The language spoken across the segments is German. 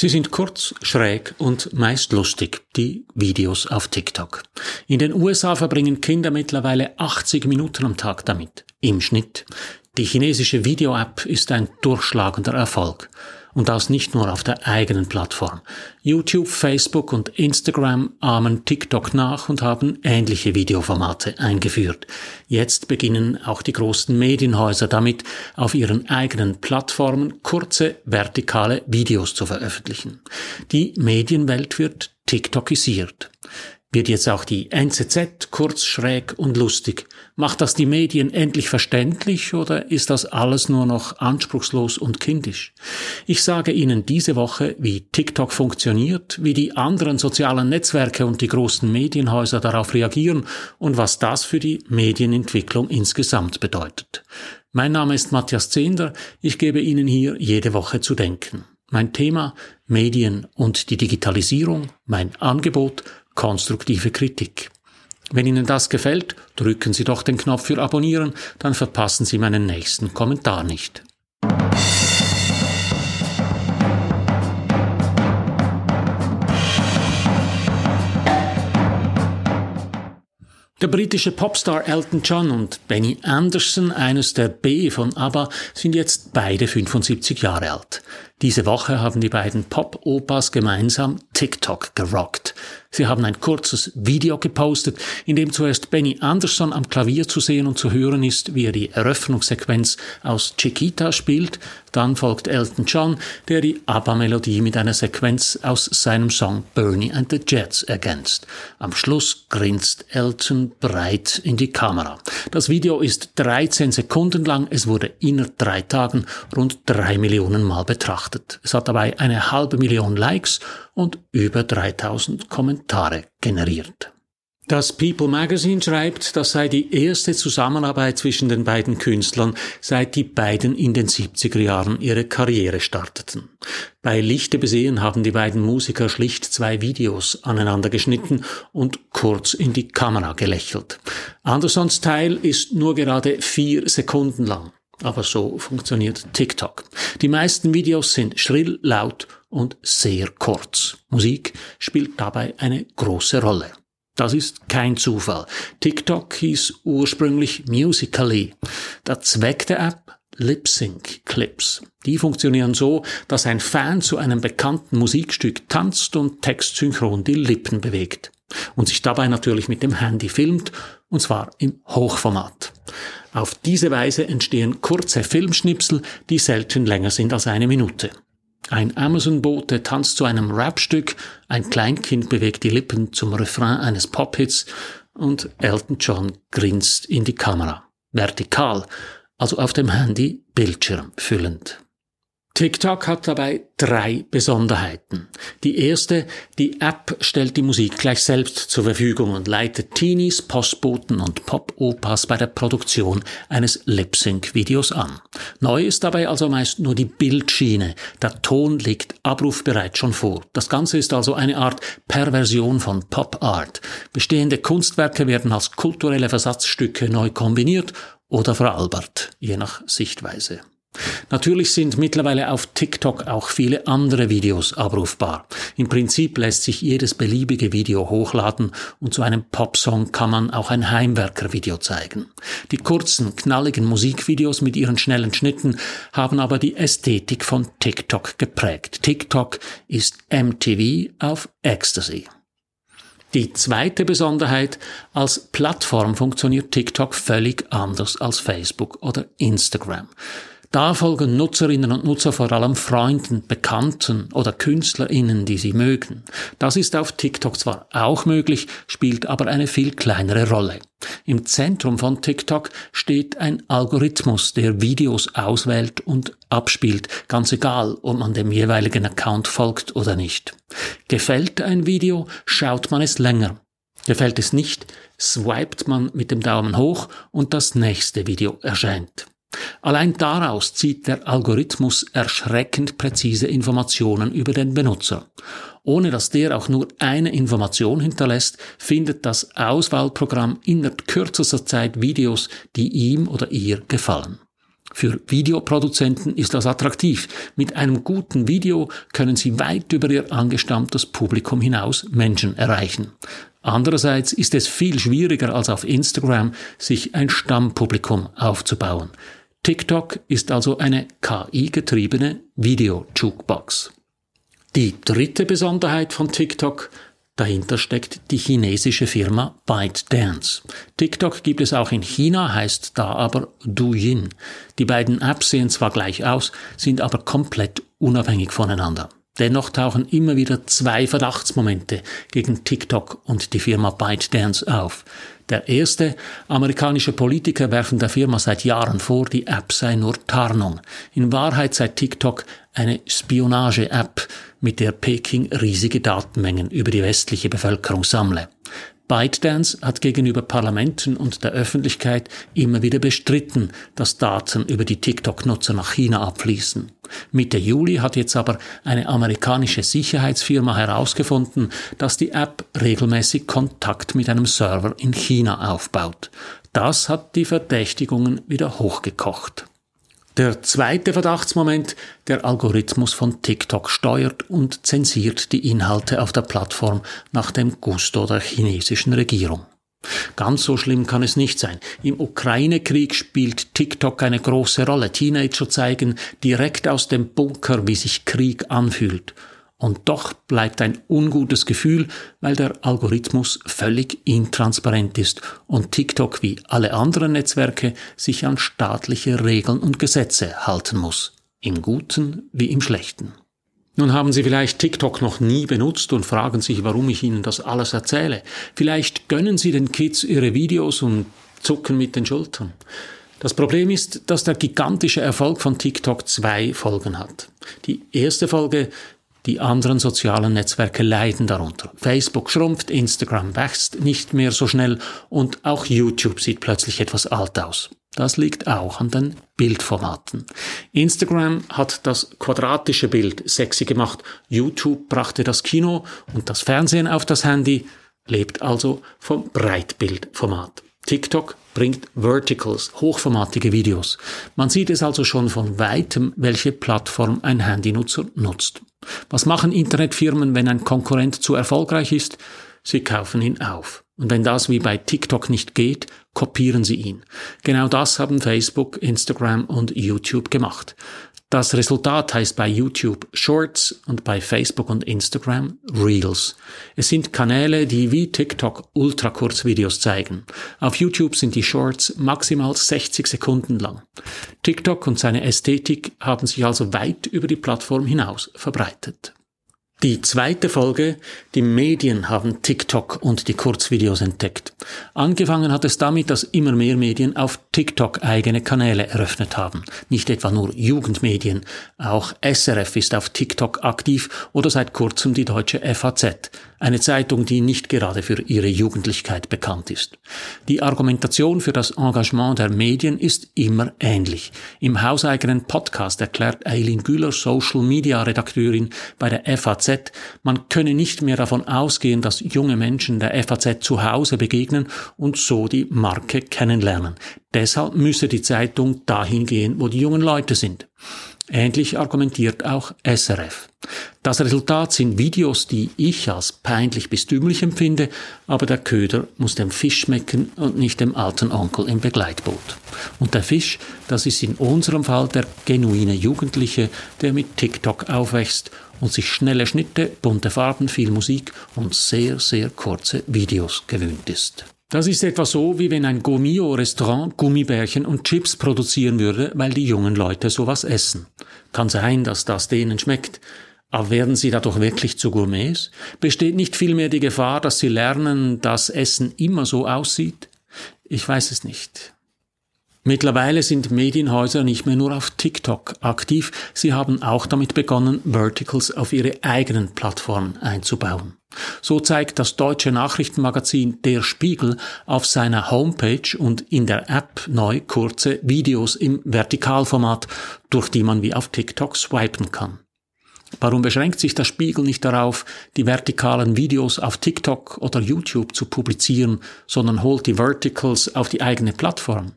Sie sind kurz, schräg und meist lustig, die Videos auf TikTok. In den USA verbringen Kinder mittlerweile 80 Minuten am Tag damit. Im Schnitt. Die chinesische Video-App ist ein durchschlagender Erfolg. Und das nicht nur auf der eigenen Plattform. YouTube, Facebook und Instagram ahmen TikTok nach und haben ähnliche Videoformate eingeführt. Jetzt beginnen auch die großen Medienhäuser damit, auf ihren eigenen Plattformen kurze vertikale Videos zu veröffentlichen. Die Medienwelt wird TikTokisiert. Wird jetzt auch die NZZ kurz, schräg und lustig? Macht das die Medien endlich verständlich oder ist das alles nur noch anspruchslos und kindisch? Ich sage Ihnen diese Woche, wie TikTok funktioniert, wie die anderen sozialen Netzwerke und die großen Medienhäuser darauf reagieren und was das für die Medienentwicklung insgesamt bedeutet. Mein Name ist Matthias Zehnder, ich gebe Ihnen hier jede Woche zu denken. Mein Thema Medien und die Digitalisierung, mein Angebot konstruktive Kritik. Wenn Ihnen das gefällt, drücken Sie doch den Knopf für Abonnieren, dann verpassen Sie meinen nächsten Kommentar nicht. Der britische Popstar Elton John und Benny Anderson, eines der B von ABBA, sind jetzt beide 75 Jahre alt. Diese Woche haben die beiden Pop-Opas gemeinsam TikTok gerockt. Sie haben ein kurzes Video gepostet, in dem zuerst Benny Anderson am Klavier zu sehen und zu hören ist, wie er die Eröffnungssequenz aus Chiquita spielt. Dann folgt Elton John, der die ABBA-Melodie mit einer Sequenz aus seinem Song Bernie and the Jets ergänzt. Am Schluss grinst Elton breit in die Kamera. Das Video ist 13 Sekunden lang. Es wurde inner drei Tagen rund drei Millionen Mal betrachtet. Es hat dabei eine halbe Million Likes und über 3000 Kommentare generiert. Das People Magazine schreibt, das sei die erste Zusammenarbeit zwischen den beiden Künstlern, seit die beiden in den 70er Jahren ihre Karriere starteten. Bei Lichte besehen haben die beiden Musiker schlicht zwei Videos aneinander geschnitten und kurz in die Kamera gelächelt. Andersons Teil ist nur gerade vier Sekunden lang. Aber so funktioniert TikTok. Die meisten Videos sind schrill, laut und sehr kurz. Musik spielt dabei eine große Rolle. Das ist kein Zufall. TikTok hieß ursprünglich Musically. Der Zweck der App Lip-Sync-Clips. Die funktionieren so, dass ein Fan zu einem bekannten Musikstück tanzt und textsynchron die Lippen bewegt. Und sich dabei natürlich mit dem Handy filmt, und zwar im Hochformat. Auf diese Weise entstehen kurze Filmschnipsel, die selten länger sind als eine Minute. Ein Amazon-Bote tanzt zu einem Rapstück, ein Kleinkind bewegt die Lippen zum Refrain eines Pop-Hits und Elton John grinst in die Kamera. Vertikal, also auf dem Handy Bildschirm füllend. TikTok hat dabei drei Besonderheiten. Die erste, die App stellt die Musik gleich selbst zur Verfügung und leitet Teenies, Postboten und Pop-Opas bei der Produktion eines Lip-Sync-Videos an. Neu ist dabei also meist nur die Bildschiene. Der Ton liegt abrufbereit schon vor. Das Ganze ist also eine Art Perversion von Pop-Art. Bestehende Kunstwerke werden als kulturelle Versatzstücke neu kombiniert oder veralbert, je nach Sichtweise. Natürlich sind mittlerweile auf TikTok auch viele andere Videos abrufbar. Im Prinzip lässt sich jedes beliebige Video hochladen und zu einem Popsong kann man auch ein Heimwerkervideo zeigen. Die kurzen, knalligen Musikvideos mit ihren schnellen Schnitten haben aber die Ästhetik von TikTok geprägt. TikTok ist MTV auf Ecstasy. Die zweite Besonderheit, als Plattform funktioniert TikTok völlig anders als Facebook oder Instagram. Da folgen Nutzerinnen und Nutzer vor allem Freunden, Bekannten oder KünstlerInnen, die sie mögen. Das ist auf TikTok zwar auch möglich, spielt aber eine viel kleinere Rolle. Im Zentrum von TikTok steht ein Algorithmus, der Videos auswählt und abspielt, ganz egal, ob man dem jeweiligen Account folgt oder nicht. Gefällt ein Video, schaut man es länger. Gefällt es nicht, swipet man mit dem Daumen hoch und das nächste Video erscheint. Allein daraus zieht der Algorithmus erschreckend präzise Informationen über den Benutzer. Ohne dass der auch nur eine Information hinterlässt, findet das Auswahlprogramm innerhalb kürzester Zeit Videos, die ihm oder ihr gefallen. Für Videoproduzenten ist das attraktiv. Mit einem guten Video können sie weit über ihr angestammtes Publikum hinaus Menschen erreichen. Andererseits ist es viel schwieriger als auf Instagram, sich ein Stammpublikum aufzubauen. TikTok ist also eine KI-getriebene Video-Jukebox. Die dritte Besonderheit von TikTok Dahinter steckt die chinesische Firma ByteDance. TikTok gibt es auch in China, heißt da aber Douyin. Die beiden Apps sehen zwar gleich aus, sind aber komplett unabhängig voneinander. Dennoch tauchen immer wieder zwei Verdachtsmomente gegen TikTok und die Firma ByteDance auf. Der erste, amerikanische Politiker werfen der Firma seit Jahren vor, die App sei nur Tarnung. In Wahrheit sei TikTok eine Spionage-App, mit der Peking riesige Datenmengen über die westliche Bevölkerung sammle. ByteDance hat gegenüber Parlamenten und der Öffentlichkeit immer wieder bestritten, dass Daten über die TikTok-Nutzer nach China abfließen. Mitte Juli hat jetzt aber eine amerikanische Sicherheitsfirma herausgefunden, dass die App regelmäßig Kontakt mit einem Server in China aufbaut. Das hat die Verdächtigungen wieder hochgekocht. Der zweite Verdachtsmoment, der Algorithmus von TikTok steuert und zensiert die Inhalte auf der Plattform nach dem Gusto der chinesischen Regierung. Ganz so schlimm kann es nicht sein. Im Ukraine-Krieg spielt TikTok eine große Rolle. Teenager zeigen direkt aus dem Bunker, wie sich Krieg anfühlt. Und doch bleibt ein ungutes Gefühl, weil der Algorithmus völlig intransparent ist und TikTok wie alle anderen Netzwerke sich an staatliche Regeln und Gesetze halten muss. Im Guten wie im Schlechten. Nun haben Sie vielleicht TikTok noch nie benutzt und fragen sich, warum ich Ihnen das alles erzähle. Vielleicht gönnen Sie den Kids ihre Videos und zucken mit den Schultern. Das Problem ist, dass der gigantische Erfolg von TikTok zwei Folgen hat. Die erste Folge die anderen sozialen Netzwerke leiden darunter. Facebook schrumpft, Instagram wächst nicht mehr so schnell und auch YouTube sieht plötzlich etwas alt aus. Das liegt auch an den Bildformaten. Instagram hat das quadratische Bild sexy gemacht, YouTube brachte das Kino und das Fernsehen auf das Handy, lebt also vom Breitbildformat. TikTok bringt Verticals, hochformatige Videos. Man sieht es also schon von weitem, welche Plattform ein Handynutzer nutzt. Was machen Internetfirmen, wenn ein Konkurrent zu erfolgreich ist? Sie kaufen ihn auf. Und wenn das wie bei TikTok nicht geht, kopieren sie ihn. Genau das haben Facebook, Instagram und YouTube gemacht. Das Resultat heißt bei YouTube Shorts und bei Facebook und Instagram Reels. Es sind Kanäle, die wie TikTok Ultrakurzvideos zeigen. Auf YouTube sind die Shorts maximal 60 Sekunden lang. TikTok und seine Ästhetik haben sich also weit über die Plattform hinaus verbreitet. Die zweite Folge, die Medien haben TikTok und die Kurzvideos entdeckt. Angefangen hat es damit, dass immer mehr Medien auf TikTok eigene Kanäle eröffnet haben. Nicht etwa nur Jugendmedien, auch SRF ist auf TikTok aktiv oder seit kurzem die deutsche FAZ, eine Zeitung, die nicht gerade für ihre Jugendlichkeit bekannt ist. Die Argumentation für das Engagement der Medien ist immer ähnlich. Im hauseigenen Podcast erklärt Eileen Güller, Social Media Redakteurin bei der FAZ, man könne nicht mehr davon ausgehen, dass junge Menschen der FAZ zu Hause begegnen und so die Marke kennenlernen. Deshalb müsse die Zeitung dahin gehen, wo die jungen Leute sind. Ähnlich argumentiert auch SRF. Das Resultat sind Videos, die ich als peinlich bis dümmlich empfinde, aber der Köder muss dem Fisch schmecken und nicht dem alten Onkel im Begleitboot. Und der Fisch, das ist in unserem Fall der genuine Jugendliche, der mit TikTok aufwächst und sich schnelle Schnitte, bunte Farben, viel Musik und sehr, sehr kurze Videos gewöhnt ist. Das ist etwa so, wie wenn ein Gomio-Restaurant Gummibärchen und Chips produzieren würde, weil die jungen Leute sowas essen. Kann sein, dass das denen schmeckt. Aber werden sie dadurch wirklich zu Gourmets? Besteht nicht vielmehr die Gefahr, dass sie lernen, dass Essen immer so aussieht? Ich weiß es nicht. Mittlerweile sind Medienhäuser nicht mehr nur auf TikTok aktiv, sie haben auch damit begonnen, Verticals auf ihre eigenen Plattformen einzubauen. So zeigt das deutsche Nachrichtenmagazin Der Spiegel auf seiner Homepage und in der App neu kurze Videos im Vertikalformat, durch die man wie auf TikTok swipen kann. Warum beschränkt sich der Spiegel nicht darauf, die vertikalen Videos auf TikTok oder YouTube zu publizieren, sondern holt die Verticals auf die eigene Plattform?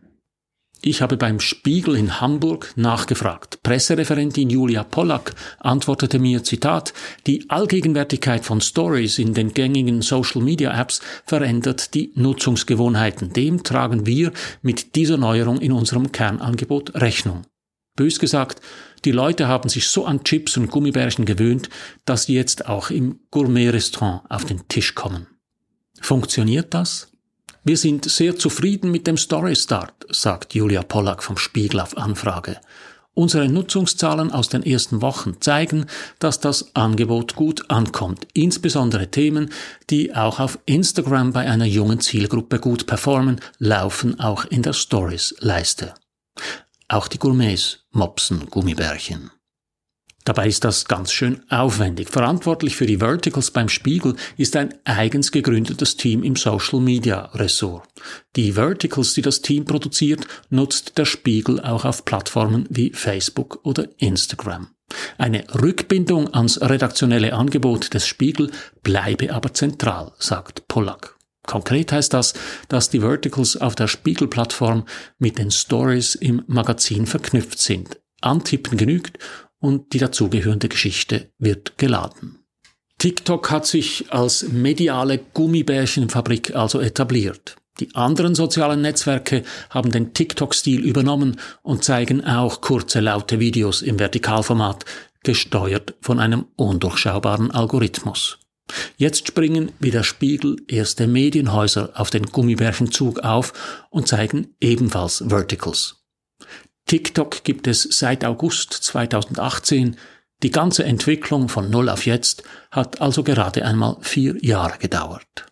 Ich habe beim Spiegel in Hamburg nachgefragt. Pressereferentin Julia Pollack antwortete mir, Zitat, die Allgegenwärtigkeit von Stories in den gängigen Social-Media-Apps verändert die Nutzungsgewohnheiten. Dem tragen wir mit dieser Neuerung in unserem Kernangebot Rechnung. Bös gesagt, die Leute haben sich so an Chips und Gummibärchen gewöhnt, dass sie jetzt auch im Gourmet-Restaurant auf den Tisch kommen. Funktioniert das? Wir sind sehr zufrieden mit dem Story Start, sagt Julia Pollack vom Spiegel auf Anfrage. Unsere Nutzungszahlen aus den ersten Wochen zeigen, dass das Angebot gut ankommt, insbesondere Themen, die auch auf Instagram bei einer jungen Zielgruppe gut performen, laufen auch in der Stories-Leiste. Auch die Gourmets mopsen Gummibärchen. Dabei ist das ganz schön aufwendig. Verantwortlich für die Verticals beim Spiegel ist ein eigens gegründetes Team im Social Media Ressort. Die Verticals, die das Team produziert, nutzt der Spiegel auch auf Plattformen wie Facebook oder Instagram. Eine Rückbindung ans redaktionelle Angebot des Spiegel bleibe aber zentral, sagt Pollack. Konkret heißt das, dass die Verticals auf der Spiegel-Plattform mit den Stories im Magazin verknüpft sind. Antippen genügt und die dazugehörende Geschichte wird geladen. TikTok hat sich als mediale Gummibärchenfabrik also etabliert. Die anderen sozialen Netzwerke haben den TikTok-Stil übernommen und zeigen auch kurze, laute Videos im Vertikalformat, gesteuert von einem undurchschaubaren Algorithmus. Jetzt springen wie der Spiegel erste Medienhäuser auf den Gummibärchenzug auf und zeigen ebenfalls Verticals. TikTok gibt es seit August 2018. Die ganze Entwicklung von Null auf Jetzt hat also gerade einmal vier Jahre gedauert.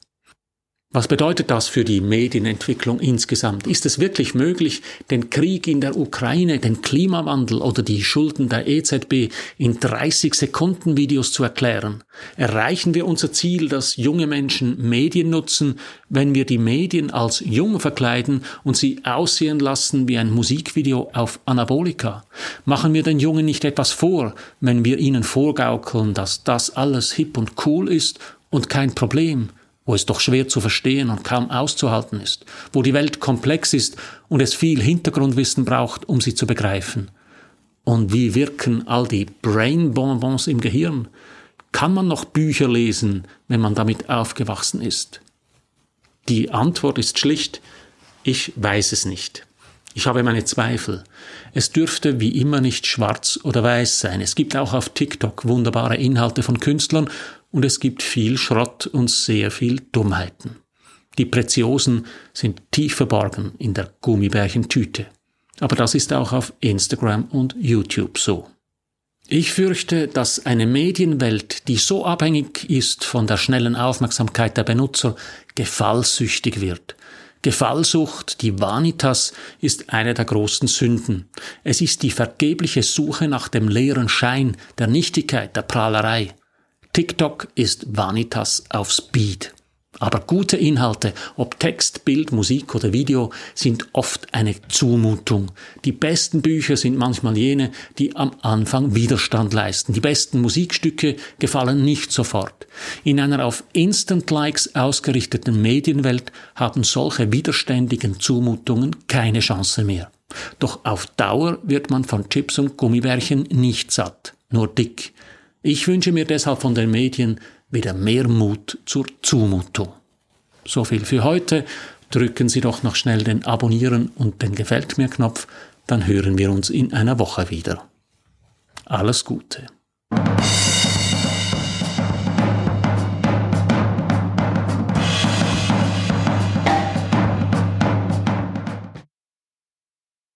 Was bedeutet das für die Medienentwicklung insgesamt? Ist es wirklich möglich, den Krieg in der Ukraine, den Klimawandel oder die Schulden der EZB in 30 Sekunden Videos zu erklären? Erreichen wir unser Ziel, dass junge Menschen Medien nutzen, wenn wir die Medien als jung verkleiden und sie aussehen lassen wie ein Musikvideo auf Anabolika? Machen wir den Jungen nicht etwas vor, wenn wir ihnen vorgaukeln, dass das alles hip und cool ist und kein Problem? Wo es doch schwer zu verstehen und kaum auszuhalten ist, wo die Welt komplex ist und es viel Hintergrundwissen braucht, um sie zu begreifen. Und wie wirken all die Brain-Bonbons im Gehirn? Kann man noch Bücher lesen, wenn man damit aufgewachsen ist? Die Antwort ist schlicht, ich weiß es nicht. Ich habe meine Zweifel. Es dürfte wie immer nicht schwarz oder weiß sein. Es gibt auch auf TikTok wunderbare Inhalte von Künstlern und es gibt viel Schrott und sehr viel Dummheiten. Die Preziosen sind tief verborgen in der Gummibärchentüte. Aber das ist auch auf Instagram und YouTube so. Ich fürchte, dass eine Medienwelt, die so abhängig ist von der schnellen Aufmerksamkeit der Benutzer, gefallsüchtig wird. Gefallsucht, die Vanitas, ist eine der großen Sünden. Es ist die vergebliche Suche nach dem leeren Schein, der Nichtigkeit, der Prahlerei. TikTok ist Vanitas auf Speed. Aber gute Inhalte, ob Text, Bild, Musik oder Video, sind oft eine Zumutung. Die besten Bücher sind manchmal jene, die am Anfang Widerstand leisten. Die besten Musikstücke gefallen nicht sofort. In einer auf Instant-Likes ausgerichteten Medienwelt haben solche widerständigen Zumutungen keine Chance mehr. Doch auf Dauer wird man von Chips und Gummibärchen nicht satt, nur dick. Ich wünsche mir deshalb von den Medien wieder mehr Mut zur Zumutung. So viel für heute. Drücken Sie doch noch schnell den Abonnieren und den Gefällt mir Knopf, dann hören wir uns in einer Woche wieder. Alles Gute.